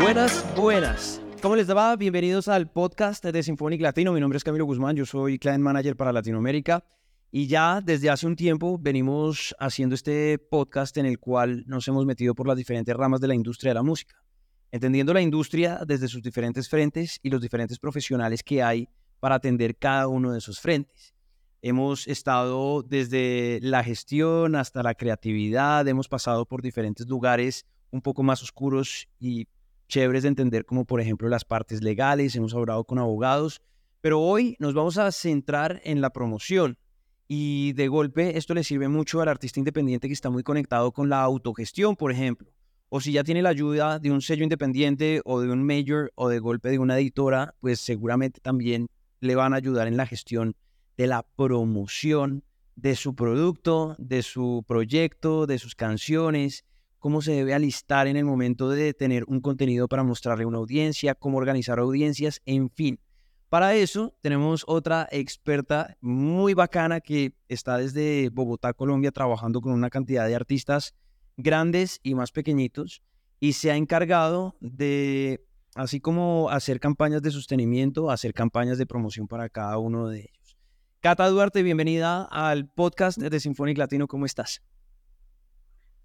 Buenas, buenas. ¿Cómo les va? Bienvenidos al podcast de Symphonic Latino. Mi nombre es Camilo Guzmán, yo soy Client Manager para Latinoamérica y ya desde hace un tiempo venimos haciendo este podcast en el cual nos hemos metido por las diferentes ramas de la industria de la música, entendiendo la industria desde sus diferentes frentes y los diferentes profesionales que hay para atender cada uno de esos frentes. Hemos estado desde la gestión hasta la creatividad, hemos pasado por diferentes lugares un poco más oscuros y chéveres de entender, como por ejemplo las partes legales, hemos hablado con abogados, pero hoy nos vamos a centrar en la promoción. Y de golpe esto le sirve mucho al artista independiente que está muy conectado con la autogestión, por ejemplo. O si ya tiene la ayuda de un sello independiente o de un major o de golpe de una editora, pues seguramente también le van a ayudar en la gestión de la promoción de su producto, de su proyecto, de sus canciones, cómo se debe alistar en el momento de tener un contenido para mostrarle a una audiencia, cómo organizar audiencias, en fin. Para eso tenemos otra experta muy bacana que está desde Bogotá, Colombia, trabajando con una cantidad de artistas grandes y más pequeñitos y se ha encargado de, así como hacer campañas de sostenimiento, hacer campañas de promoción para cada uno de ellos. Cata Duarte, bienvenida al podcast de Symphonic Latino. ¿Cómo estás?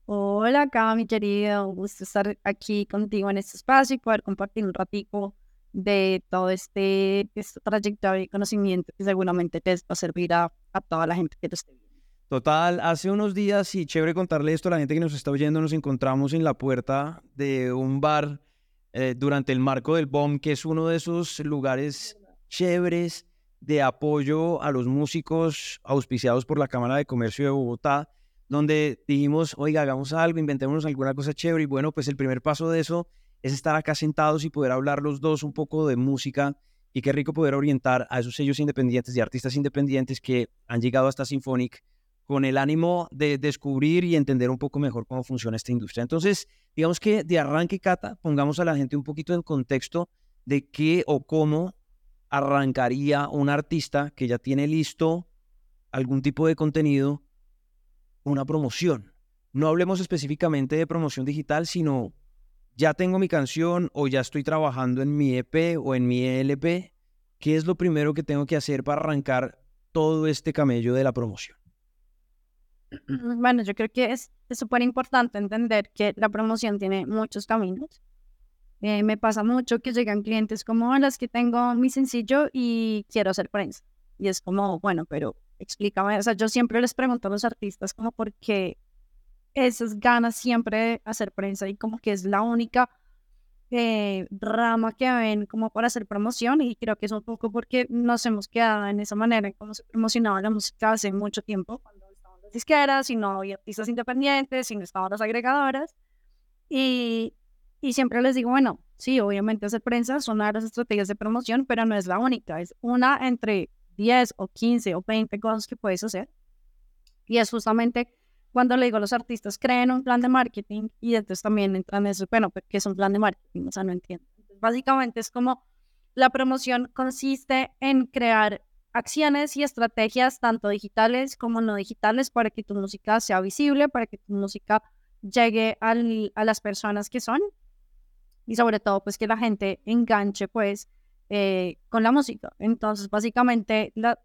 Hola, acá mi querido. Un gusto estar aquí contigo en este espacio y poder compartir un ratico de todo este, este trayectoria y conocimiento que seguramente te va a servir a, toda la gente que te esté viendo. Total, hace unos días, y chévere contarle esto a la gente que nos está oyendo, nos encontramos en la puerta de un bar eh, durante el marco del BOM, que es uno de esos lugares chéveres de apoyo a los músicos auspiciados por la Cámara de Comercio de Bogotá, donde dijimos, oiga, hagamos algo, inventémonos alguna cosa chévere. Y bueno, pues el primer paso de eso es estar acá sentados y poder hablar los dos un poco de música. Y qué rico poder orientar a esos sellos independientes y artistas independientes que han llegado hasta Symphonic con el ánimo de descubrir y entender un poco mejor cómo funciona esta industria. Entonces, digamos que de arranque, Cata, pongamos a la gente un poquito en contexto de qué o cómo arrancaría un artista que ya tiene listo algún tipo de contenido, una promoción. No hablemos específicamente de promoción digital, sino ya tengo mi canción o ya estoy trabajando en mi EP o en mi LP. ¿Qué es lo primero que tengo que hacer para arrancar todo este camello de la promoción? Bueno, yo creo que es súper importante entender que la promoción tiene muchos caminos eh, me pasa mucho que llegan clientes como las que tengo mi sencillo y quiero hacer prensa. Y es como, bueno, pero explícame. O sea, yo siempre les pregunto a los artistas como por qué esas ganas siempre de hacer prensa y como que es la única eh, rama que ven como para hacer promoción y creo que es un poco porque nos hemos quedado en esa manera en cómo se promocionaba la música hace mucho tiempo cuando disqueras y no había artistas independientes y no estaban las agregadoras y, y siempre les digo, bueno, sí, obviamente hacer prensa son una de las estrategias de promoción, pero no es la única, es una entre 10 o 15 o 20 cosas que puedes hacer. Y es justamente cuando le digo a los artistas, creen un plan de marketing y entonces también entran en eso, bueno, ¿qué es un plan de marketing? O sea, no entiendo. básicamente es como la promoción consiste en crear acciones y estrategias tanto digitales como no digitales para que tu música sea visible, para que tu música llegue a las personas que son y sobre todo pues que la gente enganche pues eh, con la música. Entonces básicamente, la,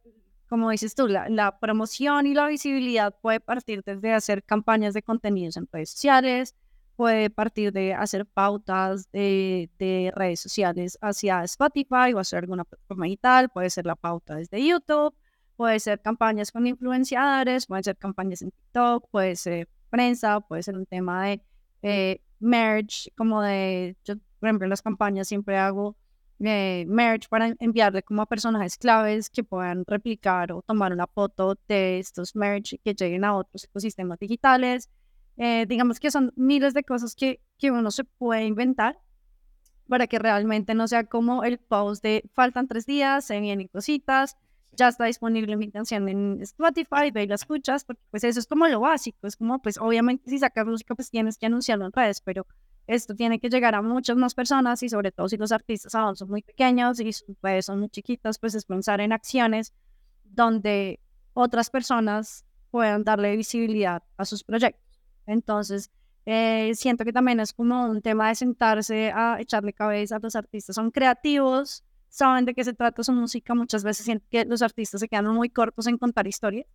como dices tú, la, la, promoción y la visibilidad puede partir desde hacer campañas de contenidos en redes sociales, puede partir de hacer pautas de, de redes sociales hacia Spotify o hacer alguna plataforma digital, puede ser la pauta desde YouTube, puede ser campañas con influenciadores, puede ser campañas en TikTok, puede ser prensa, puede ser un tema de eh, merge, como de, yo, por ejemplo, en las campañas siempre hago eh, merge para enviarle como a personajes claves que puedan replicar o tomar una foto de estos merge que lleguen a otros ecosistemas digitales. Eh, digamos que son miles de cosas que, que uno se puede inventar para que realmente no sea como el post de faltan tres días, se vienen cositas, ya está disponible mi canción en Spotify, ve y la escuchas, porque pues eso es como lo básico, es como pues obviamente si sacas música pues tienes que anunciarlo en redes, pero esto tiene que llegar a muchas más personas y sobre todo si los artistas aún son muy pequeños y sus son muy chiquitas, pues es pensar en acciones donde otras personas puedan darle visibilidad a sus proyectos. Entonces, eh, siento que también es como un tema de sentarse a echarle cabeza los artistas. Son creativos, saben de qué se trata su música. Muchas veces siento que los artistas se quedan muy cortos en contar historias.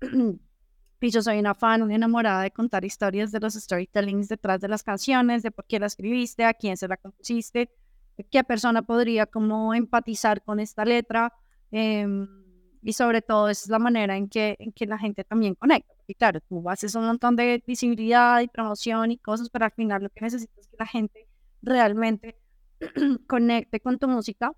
y yo soy una fan, una enamorada de contar historias de los storytellings detrás de las canciones, de por qué la escribiste, a quién se la compusiste, qué persona podría como empatizar con esta letra. Em, y sobre todo esa es la manera en que, en que la gente también conecta. Y claro, tú haces un montón de visibilidad y promoción y cosas, pero al final lo que necesitas es que la gente realmente conecte con tu música.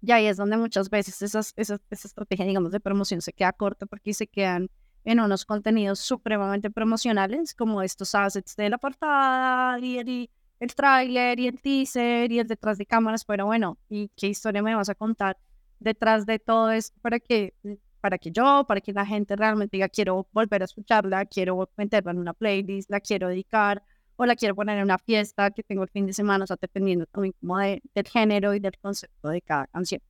Y ahí es donde muchas veces esas, esa estrategia, digamos, de promoción se queda corta porque se quedan en unos contenidos supremamente promocionales, como estos assets de la portada y el, el tráiler y el teaser y el detrás de cámaras. Pero bueno, ¿y qué historia me vas a contar detrás de todo esto para que para que yo, para que la gente realmente diga, quiero volver a escucharla, quiero meterla en una playlist, la quiero dedicar o la quiero poner en una fiesta que tengo el fin de semana, o sea, dependiendo también como de, del género y del concepto de cada canción.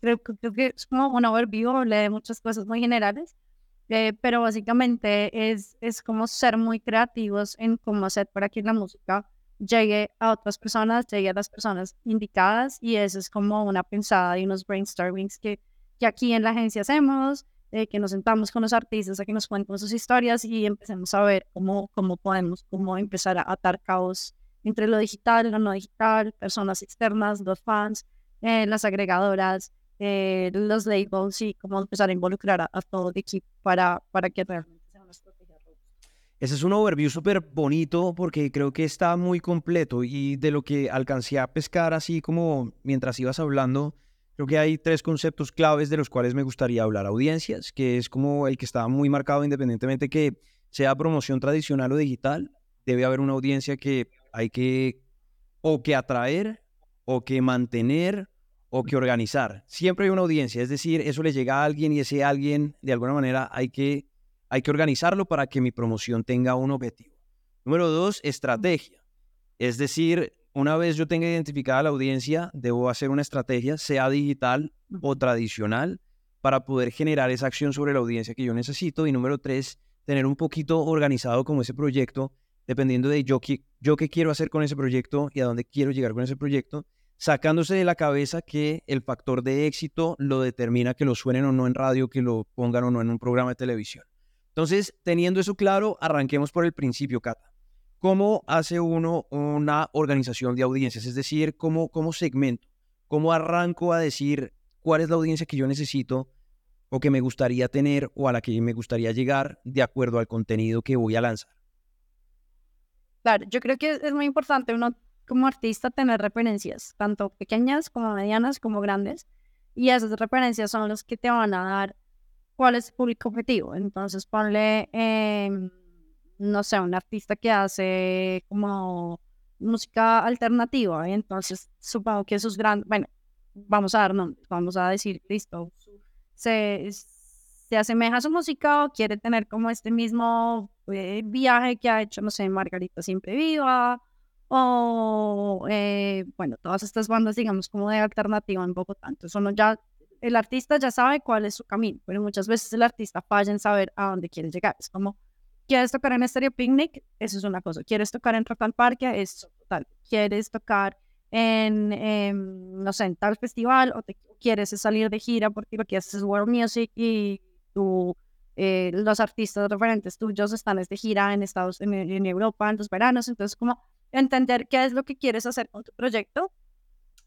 creo, que es como un overview, hablé de muchas cosas muy generales, eh, pero básicamente es, es como ser muy creativos en cómo hacer para que la música llegue a otras personas, llegue a las personas indicadas y eso es como una pensada y unos brainstormings que que aquí en la agencia hacemos, eh, que nos sentamos con los artistas a que nos cuenten sus historias y empecemos a ver cómo, cómo podemos cómo empezar a atar caos entre lo digital lo no digital, personas externas, los fans, eh, las agregadoras, eh, los labels y cómo empezar a involucrar a, todo el equipo para, para que realmente sea una estrategia Ese es un overview súper bonito porque creo que está muy completo y de lo que alcancé a pescar así como mientras ibas hablando, Creo que hay tres conceptos claves de los cuales me gustaría hablar. Audiencias, que es como el que está muy marcado independientemente que sea promoción tradicional o digital. Debe haber una audiencia que hay que o que atraer o que mantener o que organizar. Siempre hay una audiencia, es decir, eso le llega a alguien y ese alguien de alguna manera hay que, hay que organizarlo para que mi promoción tenga un objetivo. Número dos, estrategia. Es decir, una vez yo tenga identificada la audiencia, debo hacer una estrategia, sea digital o tradicional, para poder generar esa acción sobre la audiencia que yo necesito. Y número tres, tener un poquito organizado como ese proyecto, dependiendo de yo, yo qué quiero hacer con ese proyecto y a dónde quiero llegar con ese proyecto, sacándose de la cabeza que el factor de éxito lo determina que lo suenen o no en radio, que lo pongan o no en un programa de televisión. Entonces, teniendo eso claro, arranquemos por el principio, Cata. ¿Cómo hace uno una organización de audiencias? Es decir, ¿cómo, cómo segmento? ¿Cómo arranco a decir cuál es la audiencia que yo necesito o que me gustaría tener o a la que me gustaría llegar de acuerdo al contenido que voy a lanzar? Claro, yo creo que es muy importante uno como artista tener referencias, tanto pequeñas como medianas como grandes, y esas referencias son las que te van a dar cuál es el público objetivo. Entonces, ponle... Eh, no sé, un artista que hace como música alternativa, entonces supongo que esos grandes, bueno, vamos a dar vamos a decir, listo, se, se asemeja a su música o quiere tener como este mismo eh, viaje que ha hecho, no sé, Margarita Siempre Viva, o eh, bueno, todas estas bandas, digamos, como de alternativa en Bogotá. Entonces uno ya, el artista ya sabe cuál es su camino, pero muchas veces el artista falla en saber a dónde quiere llegar. Es como, ¿Quieres tocar en Stereo Picnic? Eso es una cosa. ¿Quieres tocar en Rock al Parque? Eso, tal. ¿Quieres tocar en, no sé, en tal festival? ¿O te, quieres salir de gira porque lo que haces es World Music y tú, eh, los artistas referentes tuyos están de gira en Estados en, en Europa en los veranos? Entonces, como entender qué es lo que quieres hacer con tu proyecto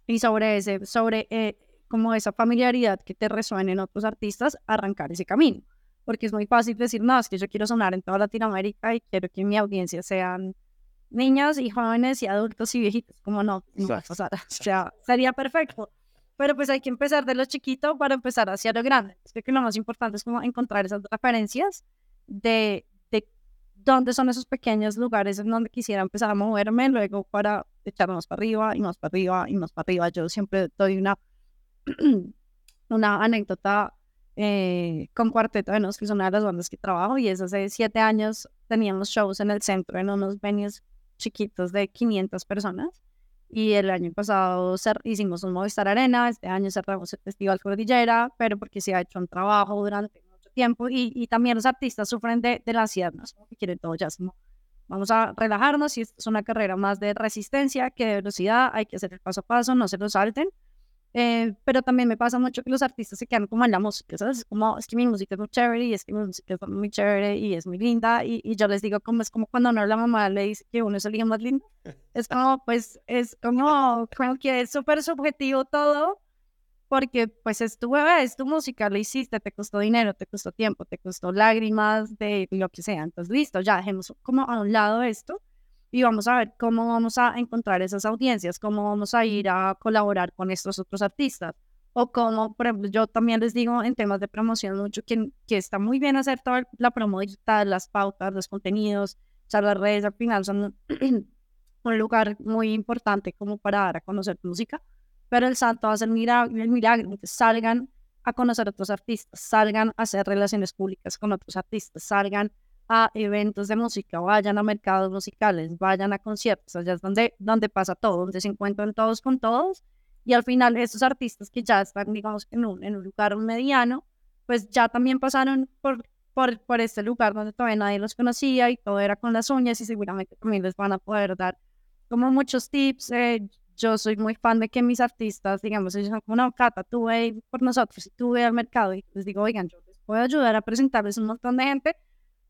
y sobre ese, sobre eh, como esa familiaridad que te resuene en otros artistas, arrancar ese camino porque es muy fácil decir, no, es que yo quiero sonar en toda Latinoamérica y quiero que mi audiencia sean niños y jóvenes y adultos y viejitos, como no, no o sea, sería perfecto. Pero pues hay que empezar de lo chiquito para empezar hacia lo grande. Creo que lo más importante es como encontrar esas referencias de, de dónde son esos pequeños lugares en donde quisiera empezar a moverme, luego para echarnos para arriba y más para arriba y más para arriba. Yo siempre doy una, una anécdota eh, con Cuarteto de Nos, que son una de las bandas que trabajo, y es hace siete años teníamos shows en el centro, en unos venues chiquitos de 500 personas. Y el año pasado hicimos un Movistar Arena, este año cerramos el Festival Cordillera, pero porque se ha hecho un trabajo durante mucho tiempo y, y también los artistas sufren de, de la ansiedad, ¿no? que quieren todo ya, vamos a relajarnos y es una carrera más de resistencia que de velocidad, hay que hacer el paso a paso, no se lo salten. Eh, pero también me pasa mucho que los artistas se quedan como en la música, ¿sabes? Como, es que mi música es muy chévere y es que mi música es muy chévere y es muy linda y, y yo les digo como es como cuando no la mamá le dice que uno es el hijo más lindo. Es como, pues, es como, creo que es súper subjetivo todo porque pues es tu bebé, es tu música, lo hiciste, te costó dinero, te costó tiempo, te costó lágrimas, de lo que sea. Entonces, listo, ya dejemos como a un lado esto y vamos a ver cómo vamos a encontrar esas audiencias, cómo vamos a ir a colaborar con estos otros artistas. O como, por ejemplo, yo también les digo en temas de promoción mucho que, que está muy bien hacer toda la promo digital, las pautas, los contenidos, o las redes al final son un lugar muy importante como para dar a conocer música, pero el santo va a hacer milagro, el milagro, que salgan a conocer a otros artistas, salgan a hacer relaciones públicas con otros artistas, salgan a eventos de música, vayan a mercados musicales, vayan a conciertos, allá es donde, donde pasa todo, donde se encuentran todos con todos y al final estos artistas que ya están, digamos, en un, en un lugar mediano, pues ya también pasaron por, por, por este lugar donde todavía nadie los conocía y todo era con las uñas y seguramente también les van a poder dar como muchos tips. Eh, yo soy muy fan de que mis artistas, digamos, ellos son como, no, Cata, tú ve por nosotros tú ve al mercado y les digo, oigan, yo les puedo ayudar a presentarles un montón de gente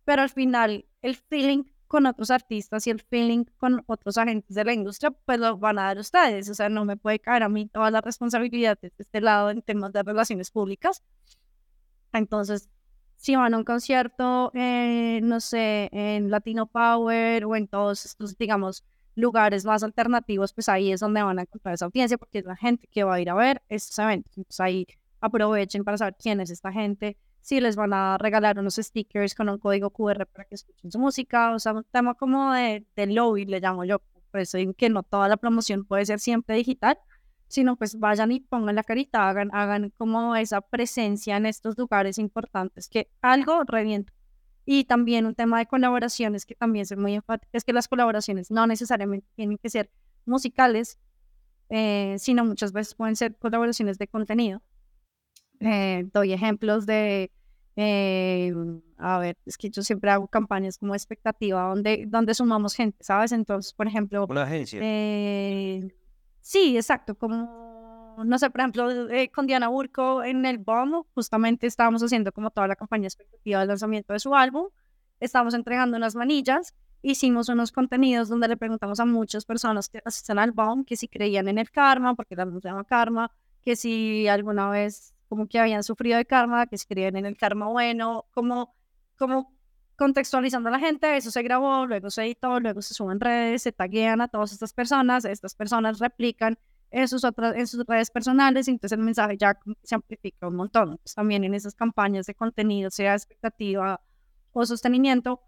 pero al final el feeling con otros artistas y el feeling con otros agentes de la industria, pues lo van a dar ustedes. O sea, no me puede caer a mí toda la responsabilidad de este lado en temas de relaciones públicas. Entonces, si van a un concierto, eh, no sé, en Latino Power o en todos estos, digamos, lugares más alternativos, pues ahí es donde van a encontrar esa audiencia, porque es la gente que va a ir a ver estos eventos. Entonces ahí aprovechen para saber quién es esta gente, si les van a regalar unos stickers con un código QR para que escuchen su música, o sea, un tema como de, de lobby, le llamo yo, por eso digo que no toda la promoción puede ser siempre digital, sino pues vayan y pongan la carita, hagan, hagan como esa presencia en estos lugares importantes, que algo revienta. Y también un tema de colaboraciones que también es muy enfático, es que las colaboraciones no necesariamente tienen que ser musicales, eh, sino muchas veces pueden ser colaboraciones de contenido. Eh, doy ejemplos de eh, a ver, es que yo siempre hago campañas como expectativa donde, donde sumamos gente, ¿sabes? Entonces, por ejemplo... Una agencia. Eh, sí, exacto, como, no sé, por ejemplo, eh, con Diana Burco en el BOM, justamente estábamos haciendo como toda la campaña expectativa del lanzamiento de su álbum, estábamos entregando unas manillas, hicimos unos contenidos donde le preguntamos a muchas personas que asisten al BOM que si creían en el karma, porque se llama karma, que si alguna vez como que habían sufrido de karma, que creían en el karma bueno, como, como contextualizando a la gente, eso se grabó, luego se editó, luego se suben redes, se taguean a todas estas personas, estas personas replican en sus, otras, en sus redes personales, y entonces el mensaje ya se amplifica un montón. Pues también en esas campañas de contenido, sea expectativa o sostenimiento,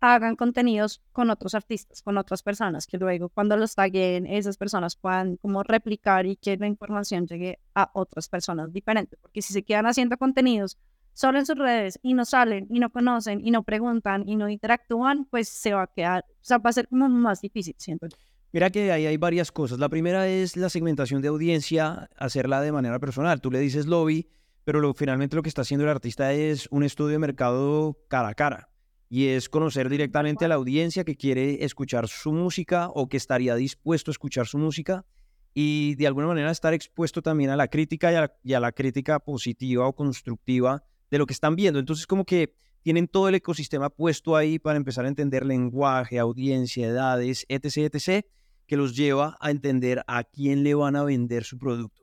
hagan contenidos con otros artistas, con otras personas, que luego cuando los taguen, esas personas puedan como replicar y que la información llegue a otras personas diferentes. Porque si se quedan haciendo contenidos solo en sus redes y no salen y no conocen y no preguntan y no interactúan, pues se va a quedar, o sea, va a ser como más difícil, siento. Mira que ahí hay varias cosas. La primera es la segmentación de audiencia, hacerla de manera personal. Tú le dices lobby, pero lo, finalmente lo que está haciendo el artista es un estudio de mercado cara a cara y es conocer directamente a la audiencia que quiere escuchar su música o que estaría dispuesto a escuchar su música y de alguna manera estar expuesto también a la crítica y a la, crítica positiva o constructiva de lo que están viendo. Entonces como que tienen todo el ecosistema puesto ahí para empezar a entender lenguaje, audiencia, edades, etc., etc., que los lleva a entender a quién le van a vender su producto.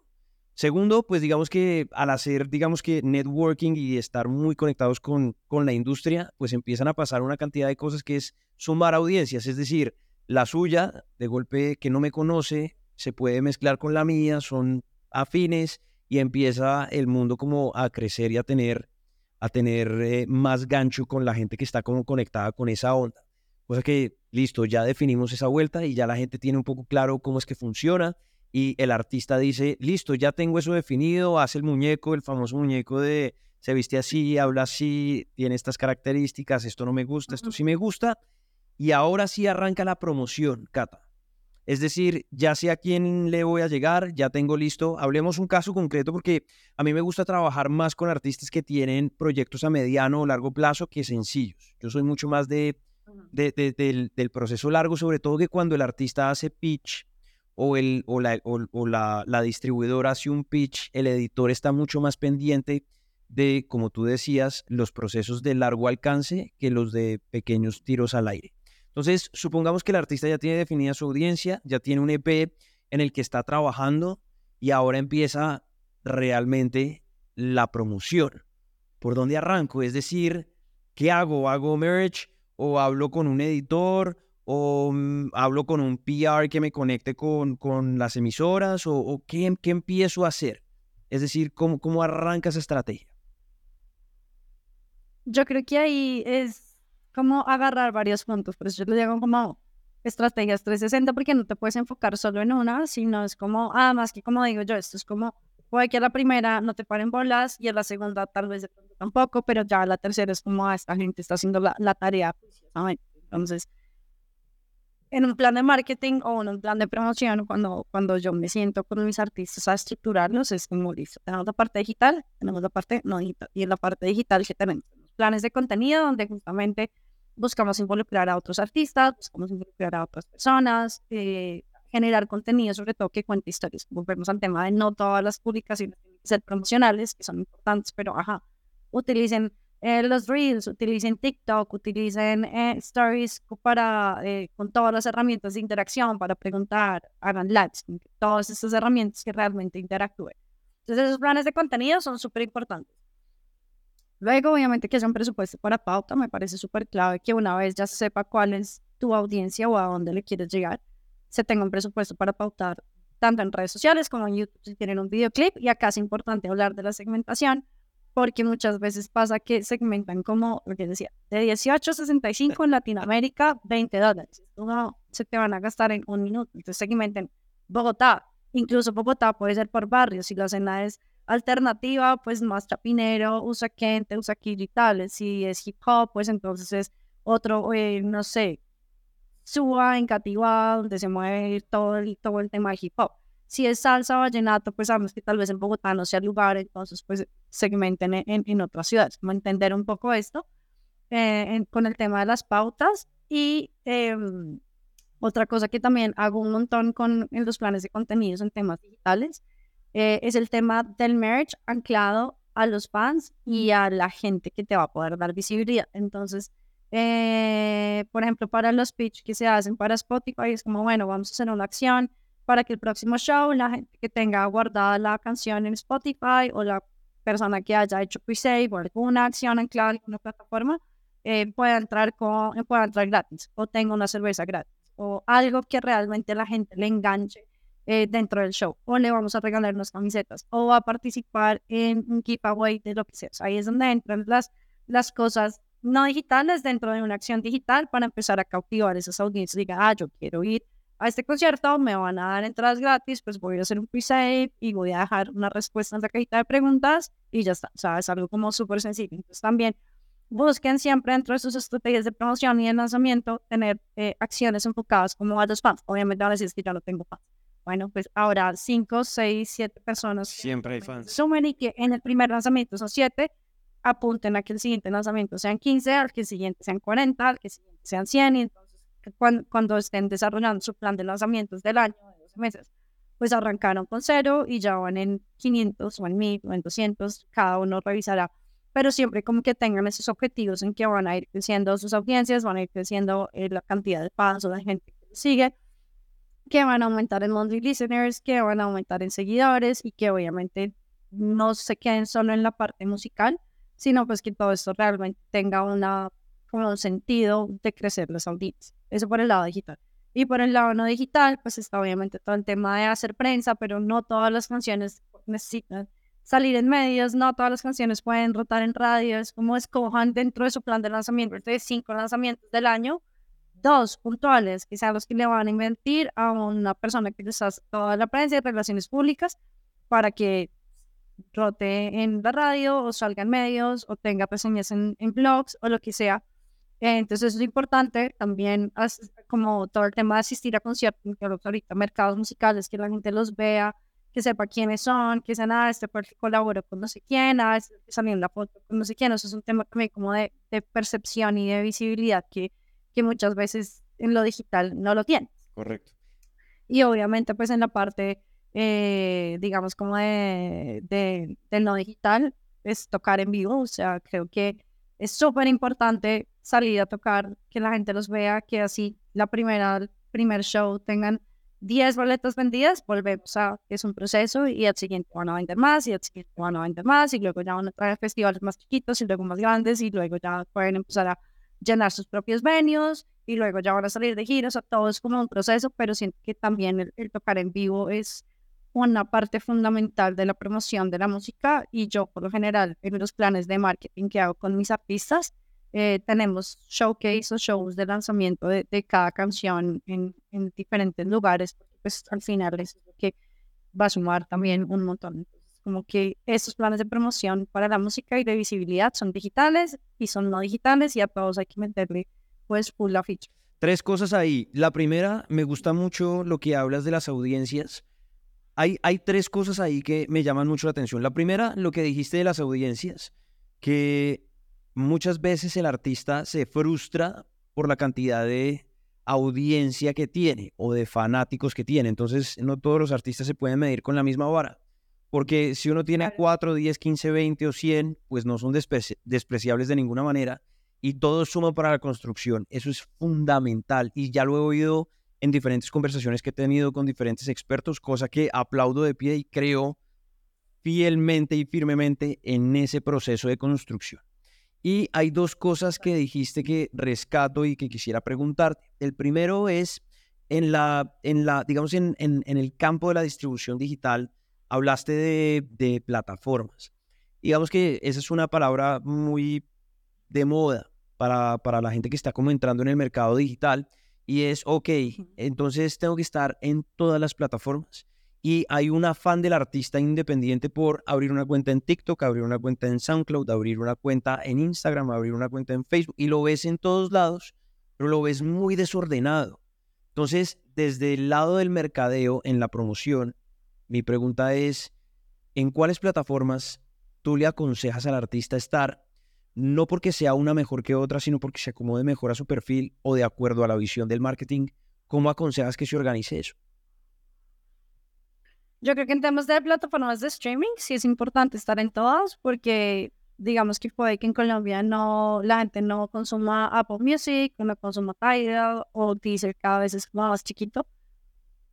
Segundo, pues digamos que al hacer, digamos que networking y estar muy conectados con, con la industria, pues empiezan a pasar una cantidad de cosas que es sumar audiencias, es decir, la suya, de golpe que no me conoce, se puede mezclar con la mía, son afines y empieza el mundo como a crecer y a tener, a tener eh, más gancho con la gente que está como conectada con esa onda. Cosa que, listo, ya definimos esa vuelta y ya la gente tiene un poco claro cómo es que funciona y el artista dice, listo, ya tengo eso definido, hace el muñeco, el famoso muñeco de se viste así, habla así, tiene estas características, esto no me gusta, esto sí me gusta, y ahora sí arranca la promoción, Cata. Es decir, ya sé a quién le voy a llegar, ya tengo listo. Hablemos un caso concreto porque a mí me gusta trabajar más con artistas que tienen proyectos a mediano o largo plazo que sencillos. Yo soy mucho más de, del, proceso largo, sobre todo que cuando el artista hace pitch o, el, o, la, o la, distribuidora hace un pitch, el editor está mucho más pendiente de, como tú decías, los procesos de largo alcance que los de pequeños tiros al aire. Entonces, supongamos que el artista ya tiene definida su audiencia, ya tiene un EP en el que está trabajando y ahora empieza realmente la promoción. ¿Por dónde arranco? Es decir, ¿qué hago? ¿Hago merch o hablo con un editor o mm, hablo con un PR que me conecte con, con las emisoras o, ¿qué, qué, empiezo a hacer? Es decir, ¿cómo, ¿cómo arranca esa estrategia? Yo creo que ahí es como agarrar varios puntos, por eso yo lo digo como estrategias 360 porque no te puedes enfocar solo en una, sino es como, ah, más que como digo yo, esto es como, puede que a la primera no te paren bolas y a la segunda tal vez tampoco, pero ya a la tercera es como, ah, esta gente está haciendo la, la tarea Entonces, en un plan de marketing o en un plan de promoción, cuando, cuando yo me siento con mis artistas a estructurarlos, es como listo. Tenemos la parte digital, tenemos la parte no digital. Y en la parte digital que tenemos planes de contenido donde justamente buscamos involucrar a otros artistas, buscamos involucrar a otras personas, eh, generar contenido, sobre todo que cuente historias. Volvemos al tema de no todas las publicaciones tienen que ser promocionales, que son importantes, pero ajá, utilicen eh, los Reels, utilicen TikTok, utilicen eh, Stories para, con todas las herramientas de interacción para preguntar, hagan lives, todas estas herramientas que realmente interactúen. Entonces, esos planes de contenido son súper importantes. Luego, obviamente, que haya un presupuesto para pauta, me parece súper clave que una vez ya se sepa cuál es tu audiencia o a dónde le quieres llegar, se tenga un presupuesto para pautar tanto en redes sociales como en YouTube si tienen un videoclip. Y acá es importante hablar de la segmentación, porque muchas veces pasa que segmentan como, lo que decía, de 18 a 65 en Latinoamérica, 20 dólares. No, se te van a gastar en un minuto. Entonces segmenten Bogotá. Incluso Bogotá puede ser por barrios. Si la escena es alternativa, pues más chapinero, usa Kente, usa tales. Si es hip hop, pues entonces es otro, eh, no sé, Suba en Catigua, donde se mueve todo el, todo el tema de hip hop. Si es salsa vallenato, pues sabemos que tal vez en Bogotá no sea el lugar, entonces pues segmenten en, en, otras ciudades. Como entender un poco esto eh, con el tema de las pautas. Y em, otra cosa que también hago un montón con en los planes de contenidos en temas digitales eh, es el tema del merch anclado a los fans y a la gente que te va a poder dar visibilidad. Entonces, eh, por ejemplo, para los pitch que se hacen para Spotify, es como, bueno, vamos a hacer una acción para que el próximo show, la gente que tenga guardada la canción en Spotify o la persona que haya hecho pre-save o alguna acción anclada en una plataforma, eh, pueda, entrar con, pueda entrar gratis o tenga una cerveza gratis o algo que realmente la gente le enganche eh, dentro del show, o le vamos a regalar unas camisetas, o a participar en un giveaway de lo que sea. Ahí es donde entran las, las cosas no digitales dentro de una acción digital para empezar a cautivar esas audiencias. Diga, ah, yo quiero ir a este concierto, me van a dar entradas gratis, pues voy a hacer un pre-save y voy a dejar una respuesta en la cajita de preguntas y ya está. O sea, es algo como súper sencillo. Entonces también busquen siempre dentro de sus estrategias de promoción y de lanzamiento tener eh, acciones enfocadas como a los fans. Obviamente van a decir que yo no tengo fans bueno, pues ahora 5, 6, 7 personas. Siempre hay fans. Sumen y que en el primer lanzamiento son 7, apunten a que el siguiente lanzamiento sean 15, al que el siguiente sean 40, al que el siguiente sean 100. Y entonces, cuando, cuando estén desarrollando su plan de lanzamientos del año, de 12 meses, pues arrancaron con cero y ya van en 500 o en 1000 o en 200, cada uno revisará. Pero siempre como que tengan esos objetivos en que van a ir creciendo sus audiencias, van a ir creciendo eh, la cantidad de o de gente que sigue que van a aumentar en monthly listeners, que van a aumentar en seguidores y que obviamente no se queden solo en la parte musical, sino pues que todo esto realmente tenga una, como un sentido de crecer las audiencias. Eso por el lado digital. Y por el lado no digital, pues está obviamente todo el tema de hacer prensa, pero no todas las canciones necesitan salir en medios, no todas las canciones pueden rotar en radios, como escojan dentro de su plan de lanzamiento de cinco lanzamientos del año, dos puntuales, que sean los que le van a invertir a una persona que les hace toda la prensa y relaciones públicas para que rote en la radio o salga en medios o tenga presencias en, blogs o lo que sea entonces es importante también, como todo el tema de asistir a conciertos, ahorita mercados musicales, que la gente los vea, que sepa quiénes son, que sean, ah, este perfil colaboró con no sé quién, ah, este salió en la foto con no sé quién. Eso es un tema también como de, de percepción y de visibilidad que, que muchas veces en lo digital no lo tienes. Correcto. Y obviamente pues en la parte, eh, digamos como de, de, del no digital, es tocar en vivo. O sea, creo que es súper importante salir a tocar, que la gente los vea, que así la primera, el primer show tengan 10 boletas vendidas, volvemos a, es un proceso y al siguiente van a vender más y al siguiente van a vender más y luego ya van a traer festivales más chiquitos y luego más grandes y luego ya pueden empezar a llenar sus propios venues y luego ya van a salir de giros, o todo es como un proceso, pero siento que también el, tocar en vivo es una parte fundamental de la promoción de la música y yo por lo general en los planes de marketing que hago con mis artistas eh, tenemos showcase o shows de lanzamiento de, cada canción en, en, diferentes lugares, pues al final es lo que va a sumar también un montón. Como que esos planes de promoción para la música y de visibilidad son digitales y son no digitales y a todos hay que meterle pues full la ficha. Tres cosas ahí. La primera, me gusta mucho lo que hablas de las audiencias. Hay, hay tres cosas ahí que me llaman mucho la atención. La primera, lo que dijiste de las audiencias, que muchas veces el artista se frustra por la cantidad de audiencia que tiene o de fanáticos que tiene. Entonces, no todos los artistas se pueden medir con la misma vara. Porque si uno tiene 4, 10, 15, 20 o 100, pues no son despreciables de ninguna manera y todo suma para la construcción. Eso es fundamental y ya lo he oído en diferentes conversaciones que he tenido con diferentes expertos, cosa que aplaudo de pie y creo fielmente y firmemente en ese proceso de construcción. Y hay dos cosas que dijiste que rescato y que quisiera preguntarte. El primero es en la, en la digamos, en, en, el campo de la distribución digital, hablaste de, de, plataformas. Digamos que esa es una palabra muy de moda para, para la gente que está como entrando en el mercado digital y es, ok, entonces tengo que estar en todas las plataformas y hay un afán del artista independiente por abrir una cuenta en TikTok, abrir una cuenta en SoundCloud, abrir una cuenta en Instagram, abrir una cuenta en Facebook y lo ves en todos lados, pero lo ves muy desordenado. Entonces, desde el lado del mercadeo en la promoción, mi pregunta es, ¿en cuáles plataformas tú le aconsejas al artista estar? No porque sea una mejor que otra, sino porque se acomode mejor a su perfil o de acuerdo a la visión del marketing. ¿Cómo aconsejas que se organice eso? Yo creo que en temas de plataformas de streaming sí es importante estar en todas porque digamos que puede que en Colombia no la gente no consuma Apple Music, no consuma Tidal o Deezer cada vez es más chiquito,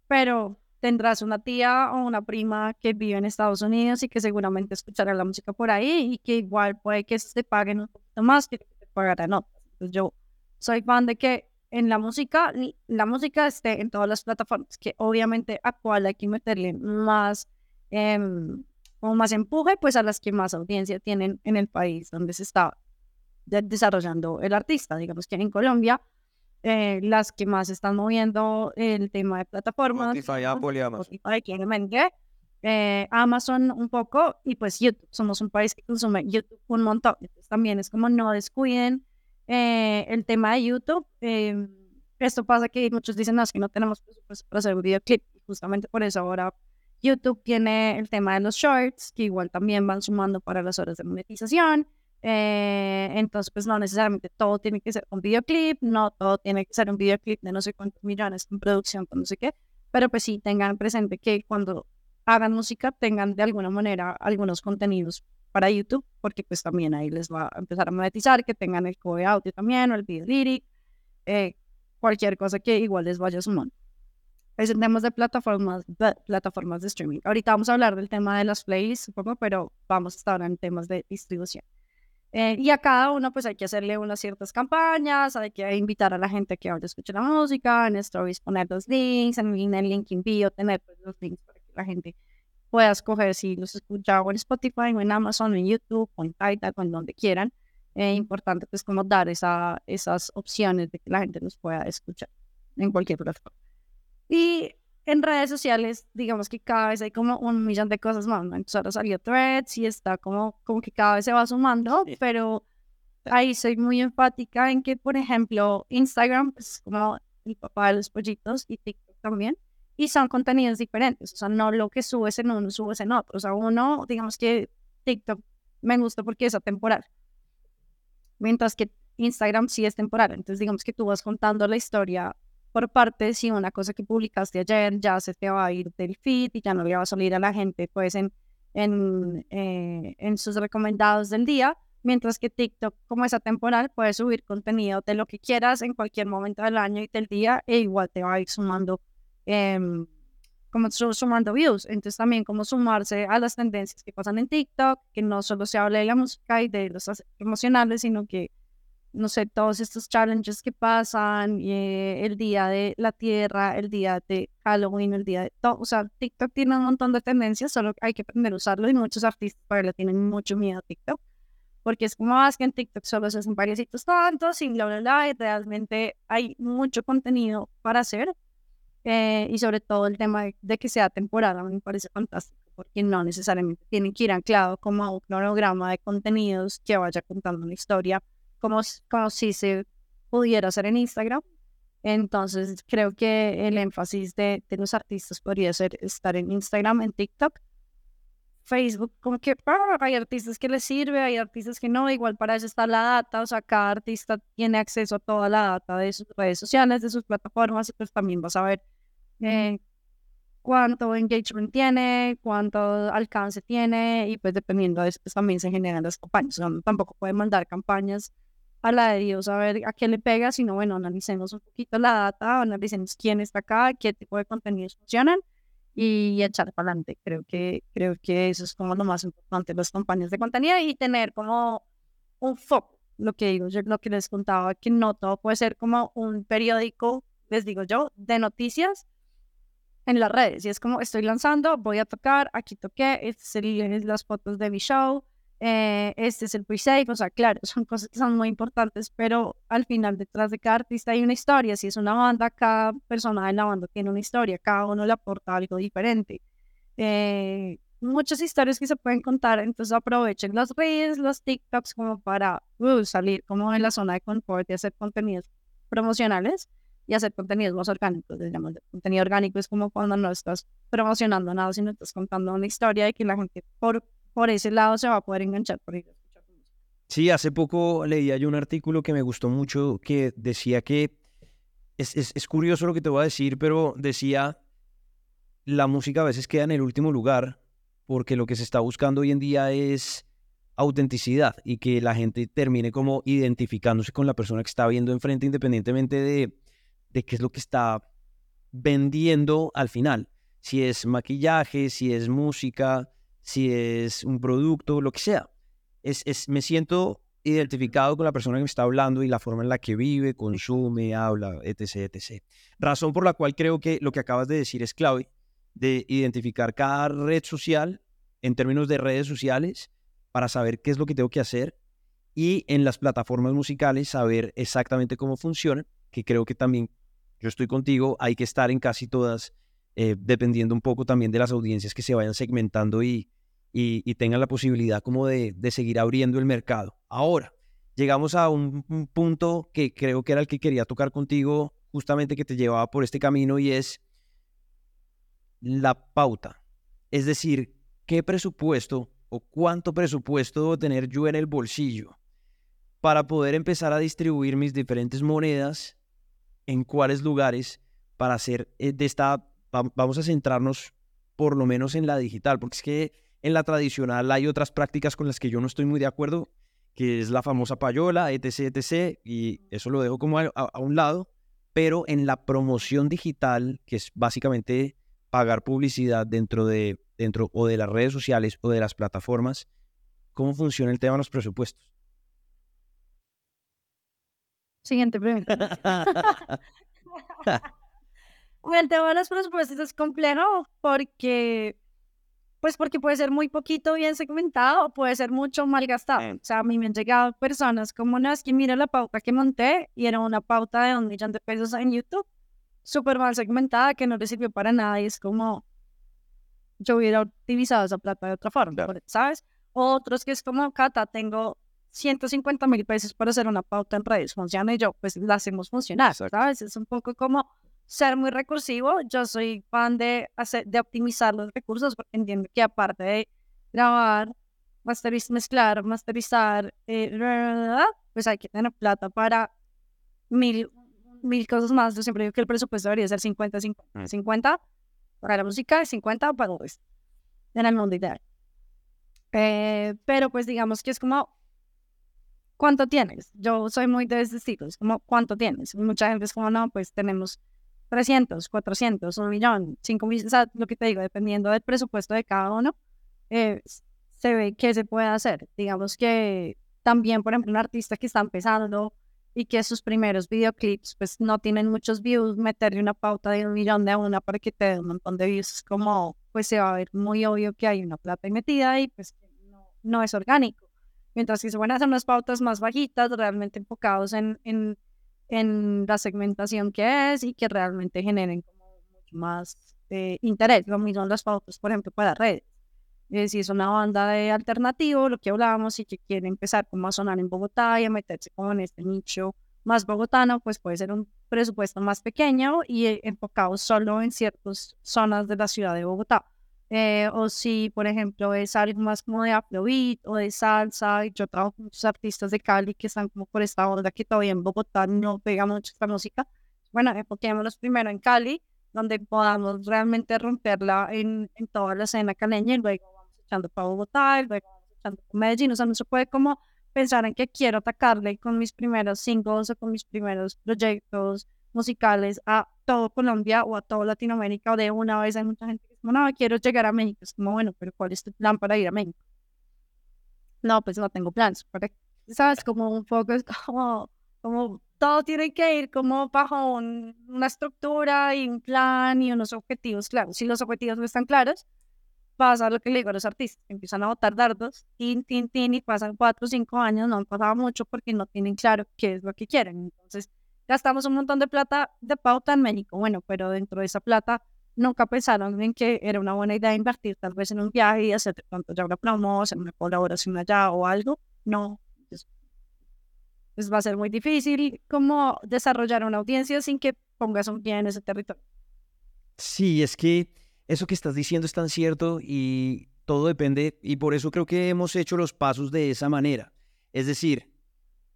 pero tendrás una tía o una prima que vive en Estados Unidos y que seguramente escuchará la música por ahí y que igual puede que se paguen un poquito más que te pagarán otras. Entonces yo soy fan de que en la música, la música esté en todas las plataformas, que obviamente a cuál hay que meterle más, eh, o más empuje, pues a las que más audiencia tienen en el país donde se está desarrollando el artista. Digamos que en Colombia, eh, las que más están moviendo el tema de plataformas. Spotify, Apple y Amazon. Spotify, eh, Amazon un poco, y pues YouTube. Somos un país que consume YouTube un montón. Entonces también es como no descuiden eh, el tema de YouTube. Eh, esto pasa que muchos dicen, no, que no tenemos presupuesto para hacer un videoclip. Justamente por eso ahora YouTube tiene el tema de los shorts, que igual también van sumando para las horas de monetización. Eh, entonces, pues no necesariamente todo tiene que ser un videoclip, no todo tiene que ser un videoclip de no sé cuántos millones en producción, no sé qué, pero pues sí tengan presente que cuando hagan música tengan de alguna manera algunos contenidos para YouTube, porque pues también ahí les va a empezar a monetizar, que tengan el code audio también o el video lyric, eh, cualquier cosa que igual les vaya sumar. Es en temas de plataformas, de plataformas de streaming. Ahorita vamos a hablar del tema de las playlists, supongo, pero vamos a estar en temas de distribución. Eh, y a cada uno pues hay que hacerle unas ciertas campañas, hay que invitar a la gente que ahora escuche la música, en stories poner los links, en, el link en bio tener pues, los links para que la gente puedas coger si los escucha o en Spotify o en Amazon o en YouTube o en Tidal o en donde quieran. Es importante pues como dar esa, esas opciones de que la gente los pueda escuchar en cualquier plataforma. Y en redes sociales, digamos que cada vez hay como un millón de cosas más, ¿no? Entonces ahora salió Threads y está como, como que cada vez se va sumando, pero ahí soy muy enfática en que, por ejemplo, Instagram es como el papá de los pollitos y TikTok también, y son contenidos diferentes, o sea, no lo que subes en uno, subes en otro, o sea, uno, digamos que TikTok me gusta porque es atemporal, mientras que Instagram sí es temporal, entonces digamos que tú vas contando la historia por partes y una cosa que publicaste ayer ya se te va a ir del feed y ya no le va a salir a la gente pues en, en, eh, en sus recomendados del día, mientras que TikTok, como es atemporal, puedes subir contenido de lo que quieras en cualquier momento del año y del día e igual te va a ir sumando, em, como sumando views. Entonces también como sumarse a las tendencias que pasan en TikTok, que no solo se habla de la música y de los emocionales, sino que no sé, todos estos challenges que pasan, eh, el día de la tierra, el día de Halloween, el día de todo. O sea, TikTok tiene un montón de tendencias, solo hay que aprender a usarlo y muchos artistas para tienen mucho miedo a TikTok. Porque es como más ah, que en TikTok solo se hacen variositos tontos y bla, bla, bla. Y realmente hay mucho contenido para hacer. Eh, y sobre todo el tema de, que sea temporada me parece fantástico porque no necesariamente tienen que ir anclado como a un cronograma de contenidos que vaya contando una historia como, como si se pudiera hacer en Instagram. Entonces creo que el énfasis de, de los artistas podría ser estar en Instagram, en TikTok, Facebook, como que ah, hay artistas que les sirve, hay artistas que no, igual para eso está la data, o sea, cada artista tiene acceso a toda la data de sus redes sociales, de sus plataformas, y pues también vas a ver eh, cuánto engagement tiene, cuánto alcance tiene, y pues dependiendo de eso, pues también se generan las campañas. O sea, tampoco puede mandar campañas a la de Dios a ver a qué le pega, sino bueno, analicemos un poquito la data, analicemos quién está acá, qué tipo de contenidos funcionan y echar para adelante. Creo que, creo que eso es como lo más importante, las campañas de contenido y tener como un foco, lo que digo, yo lo que les contaba, que no todo puede ser como un periódico, les digo yo, de noticias en las redes. Y es como estoy lanzando, voy a tocar, aquí toqué, estas son las fotos de mi show, eh, este es el pre-save, o sea, claro, son cosas que son muy importantes, pero al final detrás de cada artista hay una historia, si es una banda, cada persona de la banda tiene una historia, cada uno le aporta algo diferente. Eh, muchas historias que se pueden contar, entonces aprovechen las redes, los TikToks como para uh, salir como de la zona de confort y hacer contenidos promocionales y hacer contenidos más orgánicos, digamos. Contenido orgánico es como cuando no estás promocionando nada, sino estás contando una historia y que la gente por por ese lado se va a poder enganchar Sí, hace poco leía yo un artículo que me gustó mucho que decía que es, es, curioso lo que te voy a decir, pero decía la música a veces queda en el último lugar porque lo que se está buscando hoy en día es autenticidad y que la gente termine como identificándose con la persona que está viendo enfrente independientemente de, de qué es lo que está vendiendo al final. Si es maquillaje, si es música, si es un producto, lo que sea. Es, es, me siento identificado con la persona que me está hablando y la forma en la que vive, consume, habla, etc., etc. Razón por la cual creo que lo que acabas de decir es clave, de identificar cada red social en términos de redes sociales para saber qué es lo que tengo que hacer y en las plataformas musicales saber exactamente cómo funcionan, que creo que también yo estoy contigo, hay que estar en casi todas, eh, dependiendo un poco también de las audiencias que se vayan segmentando y, y, tengan la posibilidad como de, seguir abriendo el mercado. Ahora, llegamos a un, punto que creo que era el que quería tocar contigo, justamente que te llevaba por este camino y es la pauta. Es decir, ¿qué presupuesto o cuánto presupuesto debo tener yo en el bolsillo para poder empezar a distribuir mis diferentes monedas en cuáles lugares para hacer eh, de esta, vamos a centrarnos por lo menos en la digital, porque es que en la tradicional hay otras prácticas con las que yo no estoy muy de acuerdo, que es la famosa payola, etc., etc., y eso lo dejo como a, un lado, pero en la promoción digital, que es básicamente pagar publicidad dentro de, dentro o de las redes sociales o de las plataformas, ¿cómo funciona el tema de los presupuestos? Siguiente pregunta. el tema de los presupuestos es complejo porque pues porque puede ser muy poquito bien segmentado o puede ser mucho mal gastado. O sea, a mí me han llegado personas como, no, es que mira la pauta que monté y era una pauta de un millón de pesos en YouTube, súper mal segmentada, que no le sirvió para nada y es como, yo hubiera utilizado esa plata de otra forma, ¿sabes? Otros que es como, Cata, tengo 150 mil pesos para hacer una pauta en redes, funciona y yo, pues la hacemos funcionar, ¿sabes? Es un poco como ser muy recursivo. Yo soy fan de, hacer, de optimizar los recursos porque entiendo que aparte de grabar, masterizar, mezclar, masterizar, eh, pues hay que tener plata para mil, mil cosas más. Yo siempre digo que el presupuesto debería ser 50, 50, 50 para la música y 50 para todo esto en el mundo ideal. Eh, pero pues digamos que es como, ¿cuánto tienes? Yo soy muy de ese estilo, es como, ¿cuánto tienes? Mucha gente es como, no, pues tenemos 300, 400, un millón, 5 millones, o sea, lo que te digo, dependiendo del presupuesto de cada uno, eh, se ve qué se puede hacer. Digamos que también, por ejemplo, un artista que está empezando y que sus primeros videoclips pues no tienen muchos views, meterle una pauta de un millón de una para que te dé un montón de views es como, pues se va a ver muy obvio que hay una plata metida y pues no, no es orgánico. Mientras que se van a hacer unas pautas más bajitas, realmente enfocados en, en, en la segmentación que es y que realmente generen más eh, interés. Lo mismo las pautas, por ejemplo, para redes. Eh, si es una banda de alternativo, lo que hablábamos, y que quiere empezar como a sonar en Bogotá y a meterse como en este nicho más bogotano, pues puede ser un presupuesto más pequeño y eh, enfocado solo en ciertas zonas de la ciudad de Bogotá. Eh, o si, por ejemplo, es algo más como de afrobeat o de salsa, yo trabajo con muchos artistas de Cali que están como por esta onda que todavía en Bogotá no pega mucho esta música. Bueno, enfoquémonos primero en Cali, donde podamos realmente romperla en, en toda la escena caleña y luego echando para Bogotá, y luego echando para Medellín, o sea, no se puede como pensar en que quiero atacarle con mis primeros singles o con mis primeros proyectos musicales a todo Colombia o a toda Latinoamérica o de una vez hay mucha gente que dice, no, quiero llegar a México, es como, bueno, pero ¿cuál es tu plan para ir a México? No, pues no tengo planes, ¿sabes? Como un poco es como, como todo tiene que ir como bajo una estructura y un plan y unos objetivos claros. Si los objetivos no están claros, pasa lo que le digo a los artistas, empiezan a botar dardos, tin, tin, tin, y pasan cuatro o cinco años, no han pasado mucho porque no tienen claro qué es lo que quieren. Entonces, gastamos un montón de plata de pauta en México, bueno, pero dentro de esa plata nunca pensaron en que era una buena idea invertir tal vez en un viaje y hacer tanto ya una promoción, una colaboración allá o algo. No, pues va a ser muy difícil como desarrollar una audiencia sin que pongas un pie en ese territorio. Sí, es que eso que estás diciendo es tan cierto y todo depende, y por eso creo que hemos hecho los pasos de esa manera. Es decir,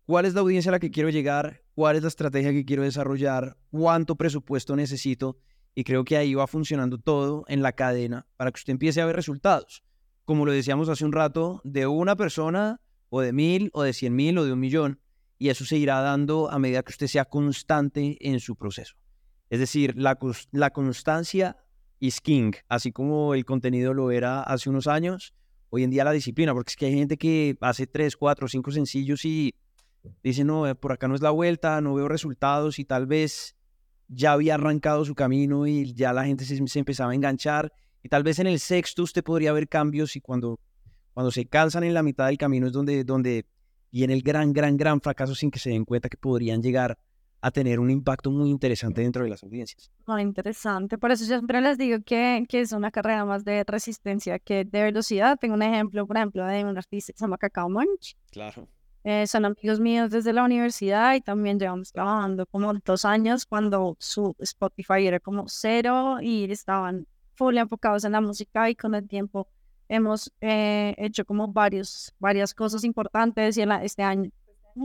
¿cuál es la audiencia a la que quiero llegar? ¿Cuál es la estrategia que quiero desarrollar? ¿Cuánto presupuesto necesito? Y creo que ahí va funcionando todo en la cadena para que usted empiece a ver resultados. Como lo decíamos hace un rato, de una persona o de mil o de cien mil o de un millón. Y eso se irá dando a medida que usted sea constante en su proceso. Es decir, la, la constancia is king, así como el contenido lo era hace unos años, hoy en día la disciplina, porque es que hay gente que hace tres, cuatro, cinco sencillos y dice, no, eh, por acá no es la vuelta, no veo resultados y tal vez ya había arrancado su camino y ya la gente se, empezaba a enganchar y tal vez en el sexto usted podría ver cambios y cuando, cuando se cansan en la mitad del camino es donde, donde viene el gran, gran, gran fracaso sin que se den cuenta que podrían llegar a tener un impacto muy interesante dentro de las audiencias. Muy interesante. Por eso yo siempre les digo que, que es una carrera más de resistencia que de velocidad. Tengo un ejemplo, por ejemplo, de un artista que se llama Cacao Munch. Claro. Eh, son amigos míos desde la universidad y también llevamos trabajando como dos años cuando su Spotify era como cero y estaban full enfocados en la música y con el tiempo hemos eh, hecho como varios, varias cosas importantes y este año,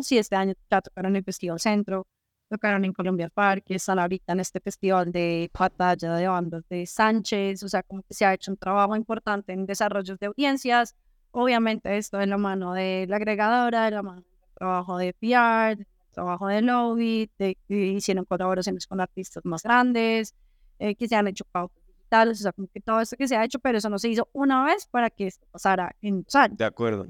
sí, este año ya tocaron el Festival Centro, tocaron en Colombia Park, están ahorita en este festival de batalla de bandas de Sánchez, o sea, como que se ha hecho un trabajo importante en desarrollo de audiencias, obviamente esto en la mano de la agregadora, de la mano del trabajo de PR, trabajo de lobby, de, hicieron colaboraciones con artistas más grandes, eh, que se han hecho pautas digitales, o sea, como que todo esto que se ha hecho, pero eso no se hizo una vez para que esto pasara en dos años. De acuerdo.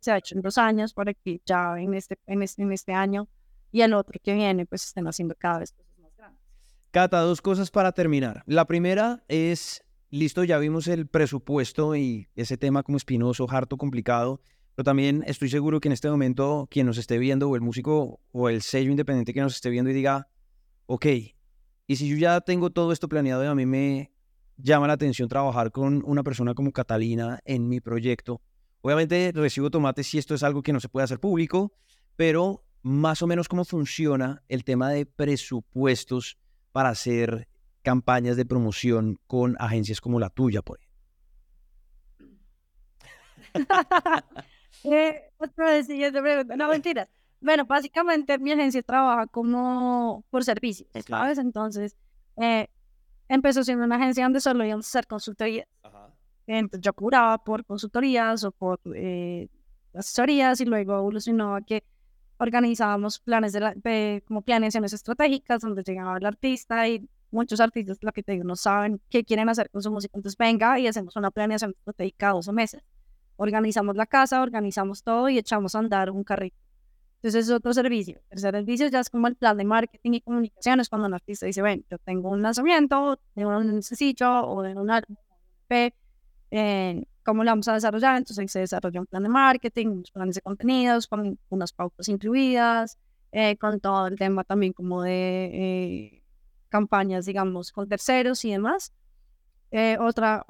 Se ha hecho en dos años para que ya en este, en este, en este año y el otro que viene, pues estén haciendo cada vez cosas más grandes. Cata, dos cosas para terminar. La primera es, listo, ya vimos el presupuesto y ese tema como espinoso, harto, complicado, pero también estoy seguro que en este momento quien nos esté viendo o el músico o el sello independiente que nos esté viendo y diga, ok, y si yo ya tengo todo esto planeado y a mí me llama la atención trabajar con una persona como Catalina en mi proyecto, Obviamente recibo tomate si esto es algo que no se puede hacer público, pero más o menos cómo funciona el tema de presupuestos para hacer campañas de promoción con agencias como la tuya, por ejemplo. eh, No, mentiras. Bueno, básicamente mi agencia trabaja como por servicios, ¿sabes? Entonces, eh, empezó siendo una agencia donde solo íbamos a hacer consultorías. Entonces, yo curaba por consultorías o por eh, asesorías y luego evolucionó a que organizábamos planes de, la, como planeaciones estratégicas donde llegaba el artista y muchos artistas, lo que te digo, no saben qué quieren hacer con su música. Entonces, venga y hacemos una planeación estratégica dos meses. Organizamos la casa, organizamos todo y echamos a andar un carrito. Entonces es otro servicio. El servicio ya es como el plan de marketing y comunicaciones cuando un artista dice, ven, yo tengo un lanzamiento de un sencillo o de un álbum, eh, ¿cómo lo vamos a desarrollar? Entonces se desarrolla un plan de marketing, unos planes de contenidos, con unas pautas incluidas, eh, con todo el tema también como de eh, campañas, digamos, con terceros y demás. Eh, otra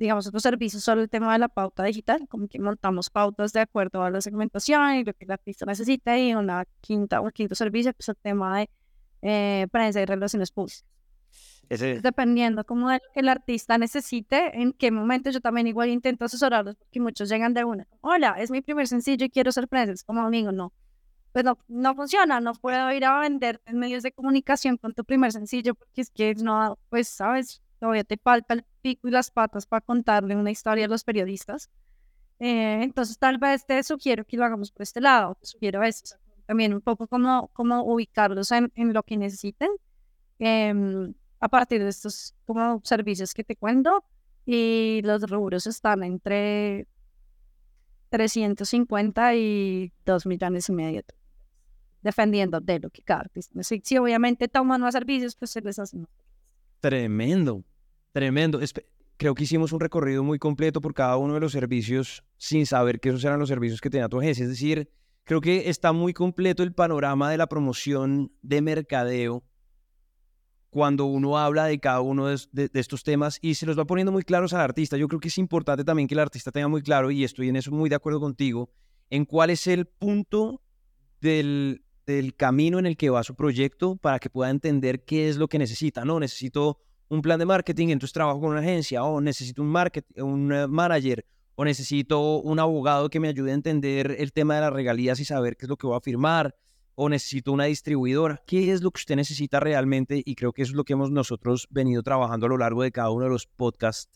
digamos, otros servicios sobre el tema de la pauta digital, como que montamos pautas de acuerdo a la segmentación y lo que el artista necesita, y una quinta, un quinto servicio, pues el tema de eh, prensa y relaciones públicas. Dependiendo como que el artista necesite, en qué momento yo también igual intento asesorarlos, porque muchos llegan de una, hola, es mi primer sencillo y quiero ser prensa, es como amigo, no. Pues no, no funciona, no puedo ir a vender en medios de comunicación con tu primer sencillo, porque es que no, pues, sabes, todavía te falta el pico y las patas para contarle una historia a los periodistas. Eh, entonces, tal vez te sugiero que lo hagamos por este lado, te sugiero eso, también un poco como, como ubicarlos en, en lo que necesiten em, a partir de estos como servicios que te cuento y los rubros están entre 350 y 2 millones y medio defendiendo de lo que cada artista Si obviamente toman más servicios, pues se les hace Tremendo. Tremendo. Creo que hicimos un recorrido muy completo por cada uno de los servicios sin saber que esos eran los servicios que tenía tu agencia. Es decir, creo que está muy completo el panorama de la promoción de mercadeo cuando uno habla de cada uno de, estos temas y se los va poniendo muy claros al artista. Yo creo que es importante también que el artista tenga muy claro, y estoy en eso muy de acuerdo contigo, en cuál es el punto del, del camino en el que va su proyecto para que pueda entender qué es lo que necesita. No, necesito un plan de marketing, entonces trabajo con una agencia, o necesito un, market, un eh, manager, o necesito un abogado que me ayude a entender el tema de las regalías y saber qué es lo que voy a firmar, o necesito una distribuidora. ¿Qué es lo que usted necesita realmente? Y creo que eso es lo que hemos nosotros venido trabajando a lo largo de cada uno de los podcasts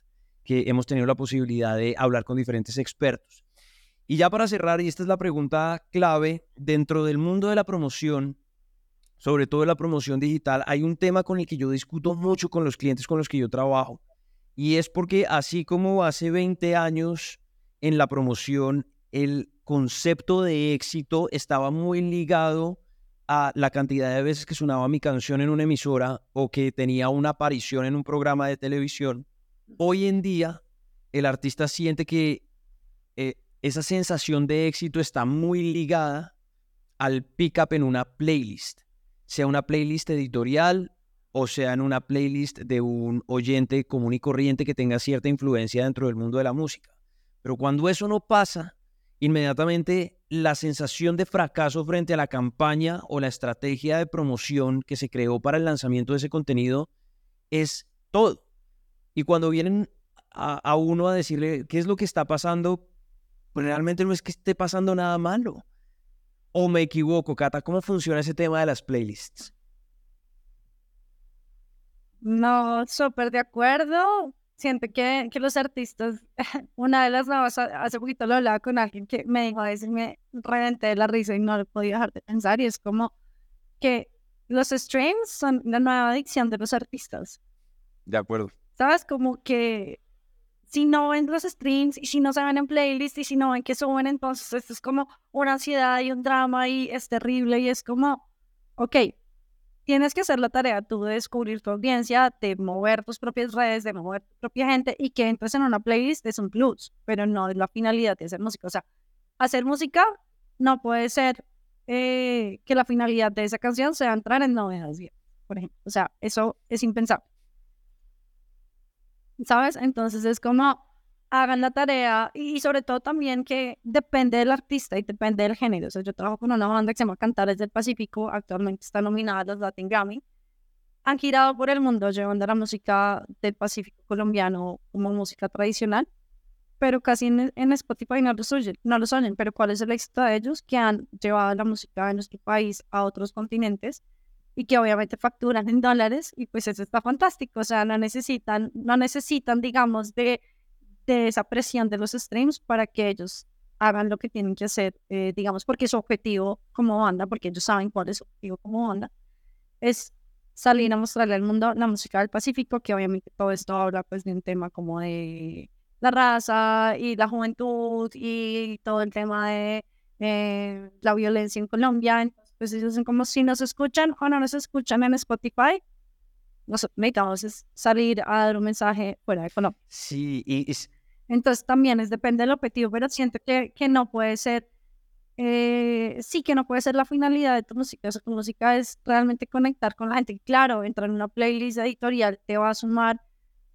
que hemos tenido la posibilidad de hablar con diferentes expertos. Y ya para cerrar, y esta es la pregunta clave, dentro del mundo de la promoción, sobre todo en la promoción digital, hay un tema con el que yo discuto mucho con los clientes con los que yo trabajo. Y es porque así como hace 20 años en la promoción, el concepto de éxito estaba muy ligado a la cantidad de veces que sonaba mi canción en una emisora o que tenía una aparición en un programa de televisión. Hoy en día, el artista siente que esa sensación de éxito está muy ligada al pick-up en una playlist sea una playlist editorial o sea en una playlist de un oyente común y corriente que tenga cierta influencia dentro del mundo de la música. Pero cuando eso no pasa, inmediatamente la sensación de fracaso frente a la campaña o la estrategia de promoción que se creó para el lanzamiento de ese contenido es todo. Y cuando vienen a, a uno a decirle qué es lo que está pasando, pues realmente no es que esté pasando nada malo. ¿O me equivoco, Cata? ¿Cómo funciona ese tema de las playlists? No, súper de acuerdo. Siento que, que los artistas, una de las nuevas, hace poquito lo hablaba con alguien que me dijo a veces me reventé de la risa y no lo podía dejar de pensar, y es como que los streams son la nueva adicción de los artistas. De acuerdo. ¿Sabes? Como que si no ven los streams y si no se ven en playlist y si no ven que suben, entonces esto es como una ansiedad y un drama y es terrible y es como, ok, tienes que hacer la tarea tú de descubrir tu audiencia, de mover tus propias redes, de mover tu propia gente y que entres en una playlist es un plus, pero no es la finalidad de hacer música. O sea, hacer música no puede ser eh, que la finalidad de esa canción sea entrar en novedades, por ejemplo. O sea, eso es impensable. ¿Sabes? Entonces es como, hagan la tarea y sobre todo también que depende del artista y depende del género. O sea, yo trabajo con una banda que se llama Cantares del Pacífico, actualmente está nominada a los Latin Grammy. Han girado por el mundo llevando la música del Pacífico colombiano como música tradicional, pero casi en, en Spotify no lo, oyen, no lo oyen. Pero ¿cuál es el éxito de ellos? Que han llevado la música de nuestro país a otros continentes y que obviamente facturan en dólares y pues eso está fantástico, o sea, no necesitan, no necesitan, digamos, de, de esa presión de los streams para que ellos hagan lo que tienen que hacer, eh, digamos, porque su objetivo como banda, porque ellos saben cuál es su objetivo como banda, es salir a mostrarle al mundo la música del Pacífico, que obviamente todo esto habla pues de un tema como de la raza y la juventud y todo el tema de eh, la violencia en Colombia, pues son como si nos escuchan o no nos escuchan en Spotify, nos necesitamos salir a dar un mensaje fuera de Colombia. Sí, y entonces también es depende del objetivo, pero siento que, que no puede ser, eh, sí que no puede ser la finalidad de tu música, o sea, tu música es realmente conectar con la gente. Claro, entrar en una playlist editorial te va a sumar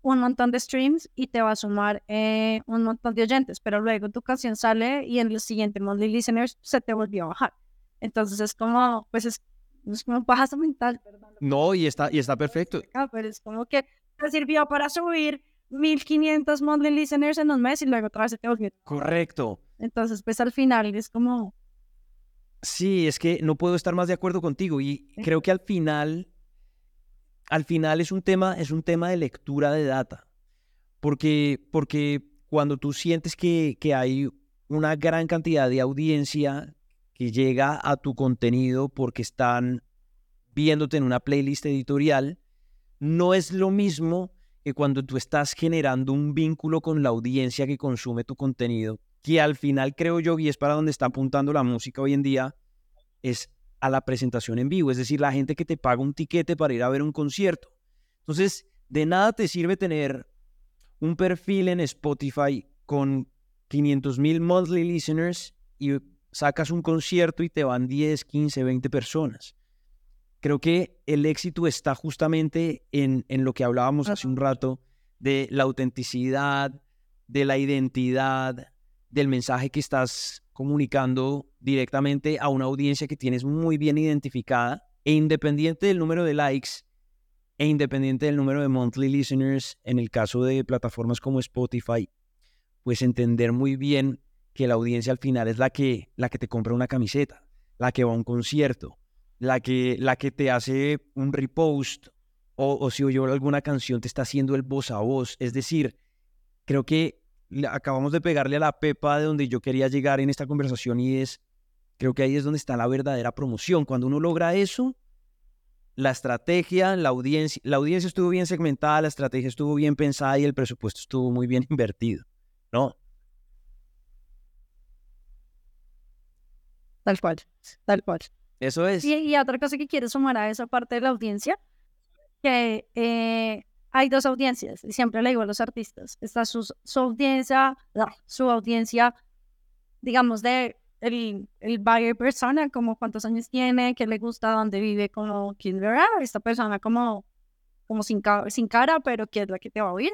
un montón de streams y te va a sumar eh, un montón de oyentes, pero luego tu canción sale y en los siguientes monthly listeners se te volvió a bajar. Entonces es como, pues es, es como baja mental, perdón. No, y está, y está perfecto. Pero es como que te sirvió para subir 1500 monthly listeners en un mes y luego otra vez se te volvió. Correcto. Entonces, pues al final es como... Sí, es que no puedo estar más de acuerdo contigo y creo que al final, al final es un tema, es un tema de lectura de data. Porque, porque cuando tú sientes que, que hay una gran cantidad de audiencia que llega a tu contenido porque están viéndote en una playlist editorial, no es lo mismo que cuando tú estás generando un vínculo con la audiencia que consume tu contenido, que al final creo yo, y es para donde está apuntando la música hoy en día, es a la presentación en vivo, es decir, la gente que te paga un tiquete para ir a ver un concierto. Entonces, de nada te sirve tener un perfil en Spotify con 500 mil monthly listeners y sacas un concierto y te van 10, 15, 20 personas. Creo que el éxito está justamente en, en lo que hablábamos hace un rato de la autenticidad, de la identidad, del mensaje que estás comunicando directamente a una audiencia que tienes muy bien identificada e independiente del número de likes e independiente del número de monthly listeners, en el caso de plataformas como Spotify, pues entender muy bien que la audiencia al final es la que, la que te compra una camiseta, la que va a un concierto, la que, la que te hace un repost o, o si oyó alguna canción te está haciendo el voz a voz. Es decir, creo que acabamos de pegarle a la pepa de donde yo quería llegar en esta conversación y es, creo que ahí es donde está la verdadera promoción. Cuando uno logra eso, la estrategia, la audiencia, la audiencia estuvo bien segmentada, la estrategia estuvo bien pensada y el presupuesto estuvo muy bien invertido, ¿no? Tal cual, tal cual. Eso es. Y, otra cosa que quiero sumar a esa parte de la audiencia, que eh, hay dos audiencias, y siempre le digo a los artistas, está su, su audiencia, su audiencia, digamos, de el, el buyer persona, como cuántos años tiene, qué le gusta, dónde vive, como quién verá, esta persona como, como sin, sin cara, pero que es la que te va a oír.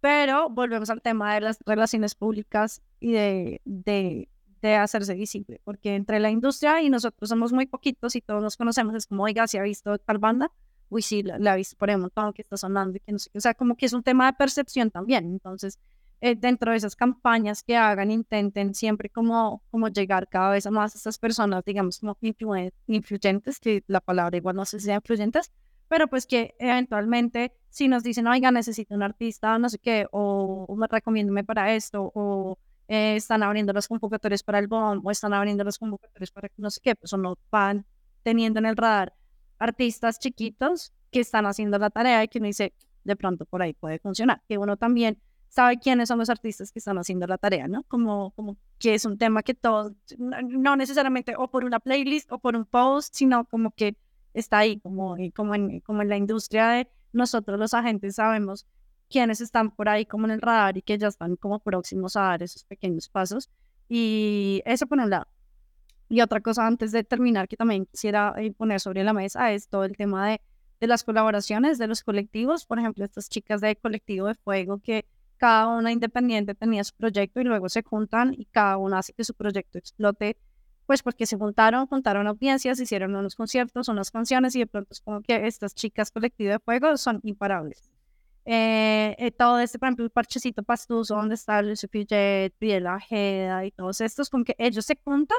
Pero volvemos al tema de las relaciones públicas y de, de de hacerse visible, porque entre la industria y nosotros somos muy poquitos y todos nos conocemos, es como, oiga, si ha visto tal banda, uy, sí, la, ha visto por el montón que está sonando y que no sé o sea, como que es un tema de percepción también, entonces, eh, dentro de esas campañas que hagan, intenten siempre como, como llegar cada vez a más a estas personas, digamos, como influyentes, que la palabra igual no sé si sea influyentes, pero pues que eventualmente si nos dicen, oiga, necesito un artista, no sé qué, o, o recomiéndome para esto, o eh, están abriendo los convocatorios para el BOM o están abriendo los convocatorios para no sé qué, pues no van teniendo en el radar artistas chiquitos que están haciendo la tarea y que uno dice, de pronto por ahí puede funcionar. Que uno también sabe quiénes son los artistas que están haciendo la tarea, ¿no? Como, como que es un tema que todos, no necesariamente o por una playlist o por un post, sino como que está ahí, como, como, en, como en la industria de nosotros los agentes sabemos quienes están por ahí como en el radar y que ya están como próximos a dar esos pequeños pasos. Y eso por un lado. Y otra cosa antes de terminar que también quisiera eh, poner sobre la mesa es todo el tema de, de las colaboraciones de los colectivos. Por ejemplo, estas chicas de colectivo de fuego que cada una independiente tenía su proyecto y luego se juntan y cada una hace que su proyecto explote, pues porque se juntaron, juntaron audiencias, hicieron unos conciertos, unas canciones y de pronto es como que estas chicas colectivas de fuego son imparables. Eh, eh, todo este, por ejemplo, el parchecito pastuso, donde está Lucio Pillet, Briela Ojeda y todos estos, con que ellos se juntan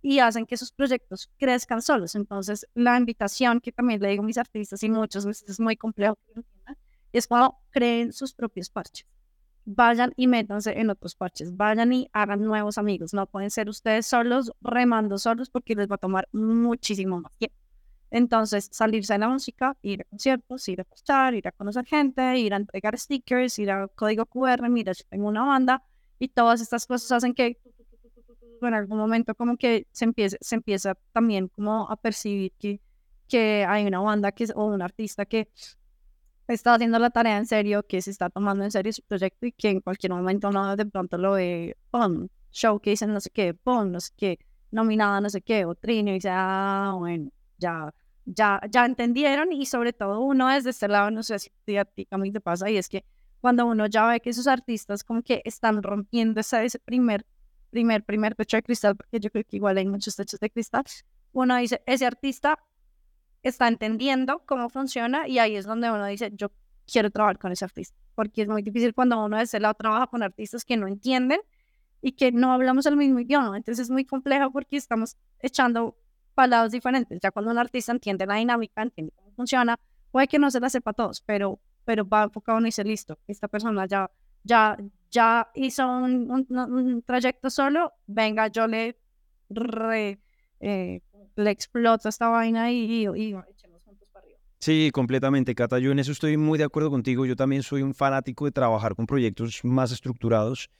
y hacen que sus proyectos crezcan solos. Entonces, la invitación que también le digo a mis artistas y veces es muy complejo es cuando creen sus propios parches. Vayan y métanse en otros parches, vayan y hagan nuevos amigos. No pueden ser ustedes solos, remando solos, porque les va a tomar muchísimo más tiempo. Entonces, salirse de la música, ir a conciertos, ir a postar, ir a conocer gente, ir a entregar stickers, ir a código QR, mira, yo tengo una banda, y todas estas cosas hacen que en algún momento como que se empieza, se empieza también como a percibir que, que hay una banda que, o un artista que está haciendo la tarea en serio, que se está tomando en serio su proyecto y que en cualquier momento no de pronto lo ve, pon, showcase no sé qué, pon, no sé qué, nominada no sé qué, o trino, y dice, ah, bueno, ya ya, ya entendieron y sobre todo uno desde este lado, no sé si a ti te pasa, y es que cuando uno ya ve que esos artistas como que están rompiendo ese, ese primer, primer, primer techo de cristal, porque yo creo que igual hay muchos techos de cristal, uno dice, ese artista está entendiendo cómo funciona y ahí es donde uno dice, yo quiero trabajar con ese artista, porque es muy difícil cuando uno de ese lado trabaja con artistas que no entienden y que no hablamos el mismo idioma, entonces es muy complejo porque estamos echando palabras diferentes. Ya cuando un artista entiende la dinámica, entiende cómo funciona, puede que no se la sepa a todos, pero, pero va enfocado en dice, listo, esta persona ya, ya, ya hizo un, trayecto solo, venga, yo le, eh, le exploto esta vaina y, y, echemos juntos para arriba. Sí, completamente, Cata. Yo en eso estoy muy de acuerdo contigo. Yo también soy un fanático de trabajar con proyectos más estructurados.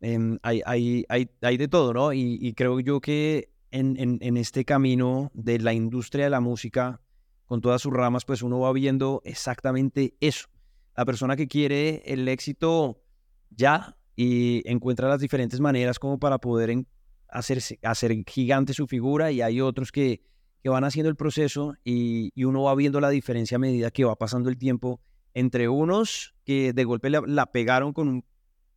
Em, hay, hay, hay, hay, de todo, ¿no? Y, y creo yo que en, este camino de la industria de la música, con todas sus ramas, pues uno va viendo exactamente eso. La persona que quiere el éxito ya y encuentra las diferentes maneras como para poder hacer, hacer gigante su figura y hay otros que, que van haciendo el proceso y, uno va viendo la diferencia a medida que va pasando el tiempo entre unos que de golpe la, pegaron con un,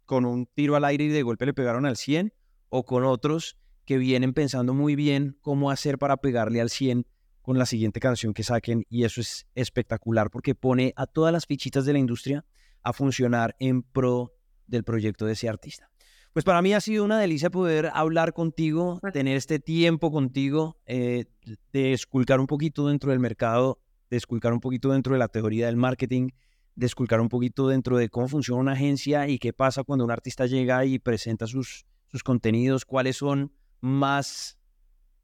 con un tiro al aire y de golpe le pegaron al 100 o con otros que vienen pensando muy bien cómo hacer para pegarle al 100 con la siguiente canción que saquen y eso es espectacular porque pone a todas las fichitas de la industria a funcionar en pro del proyecto de ese artista. Pues para mí ha sido una delicia poder hablar contigo, tener este tiempo contigo, eh, de esculcar un poquito dentro del mercado, de esculcar un poquito dentro de la teoría del marketing, de esculcar un poquito dentro de cómo funciona una agencia y qué pasa cuando un artista llega y presenta sus, sus contenidos, cuáles son más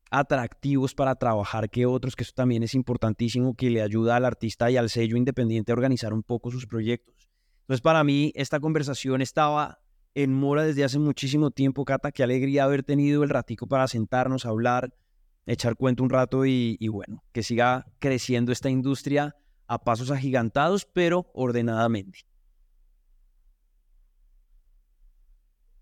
atractivos para trabajar que otros, que eso también es importantísimo, que le ayuda al artista y al sello independiente a organizar un poco sus proyectos. Entonces, para mí, esta conversación estaba en mora desde hace muchísimo tiempo, Cata. Qué alegría haber tenido el ratico para sentarnos, a hablar, echar cuento un rato y, y bueno, que siga creciendo esta industria a pasos agigantados, pero ordenadamente.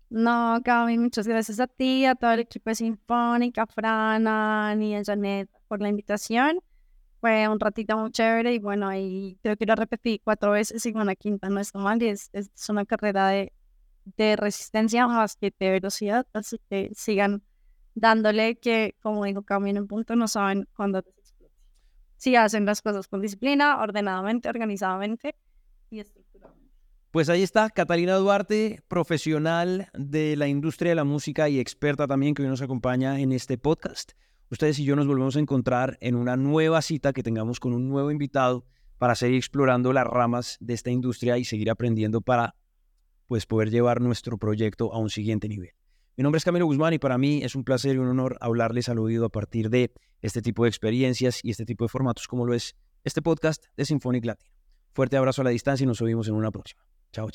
No, Gaby, muchas gracias a ti, a todo el equipo de Sinfónica, a Fran, a Ani, a Janet por la invitación. Fue un ratito muy chévere y bueno, ahí creo que lo repetí cuatro veces y la quinta no está mal y es, es una carrera de, de resistencia más que de velocidad, así que sigan dándole que, como digo, en un punto, no saben cuándo. Si hacen las cosas con disciplina, ordenadamente, organizadamente y estructuralmente. Pues ahí está, Catalina Duarte, profesional de la industria de la música y experta también que hoy nos acompaña en este podcast. Ustedes y yo nos volvemos a encontrar en una nueva cita que tengamos con un nuevo invitado para seguir explorando las ramas de esta industria y seguir aprendiendo para pues poder llevar nuestro proyecto a un siguiente nivel. Mi nombre es Camilo Guzmán y para mí es un placer y un honor hablarles al oído a partir de este tipo de experiencias y este tipo de formatos como lo es este podcast de Symphonic Latino. Fuerte abrazo a la distancia y nos vemos en una próxima. 加油！